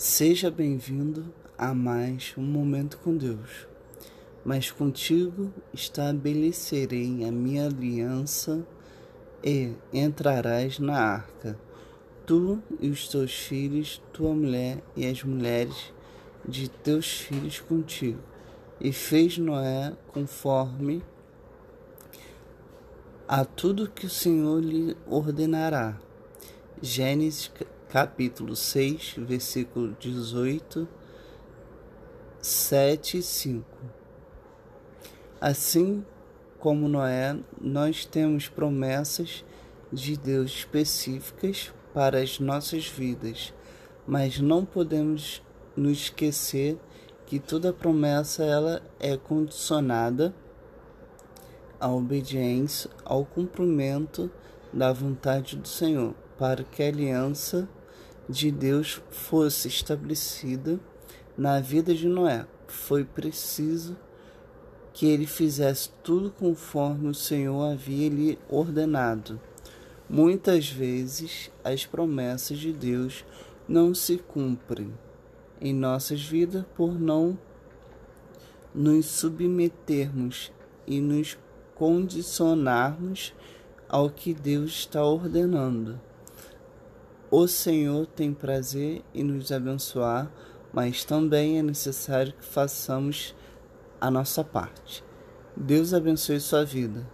Seja bem-vindo a mais um momento com Deus. Mas contigo estabelecerei a minha aliança e entrarás na arca, tu e os teus filhos, tua mulher e as mulheres de teus filhos contigo. E fez Noé conforme a tudo que o Senhor lhe ordenará. Gênesis capítulo 6, versículo 18, 7 e 5. Assim como Noé, nós temos promessas de Deus específicas para as nossas vidas, mas não podemos nos esquecer que toda promessa ela é condicionada à obediência, ao cumprimento da vontade do Senhor, para que a aliança de Deus fosse estabelecida na vida de Noé. Foi preciso que ele fizesse tudo conforme o Senhor havia lhe ordenado. Muitas vezes as promessas de Deus não se cumprem em nossas vidas por não nos submetermos e nos condicionarmos ao que Deus está ordenando. O Senhor tem prazer em nos abençoar, mas também é necessário que façamos a nossa parte. Deus abençoe sua vida.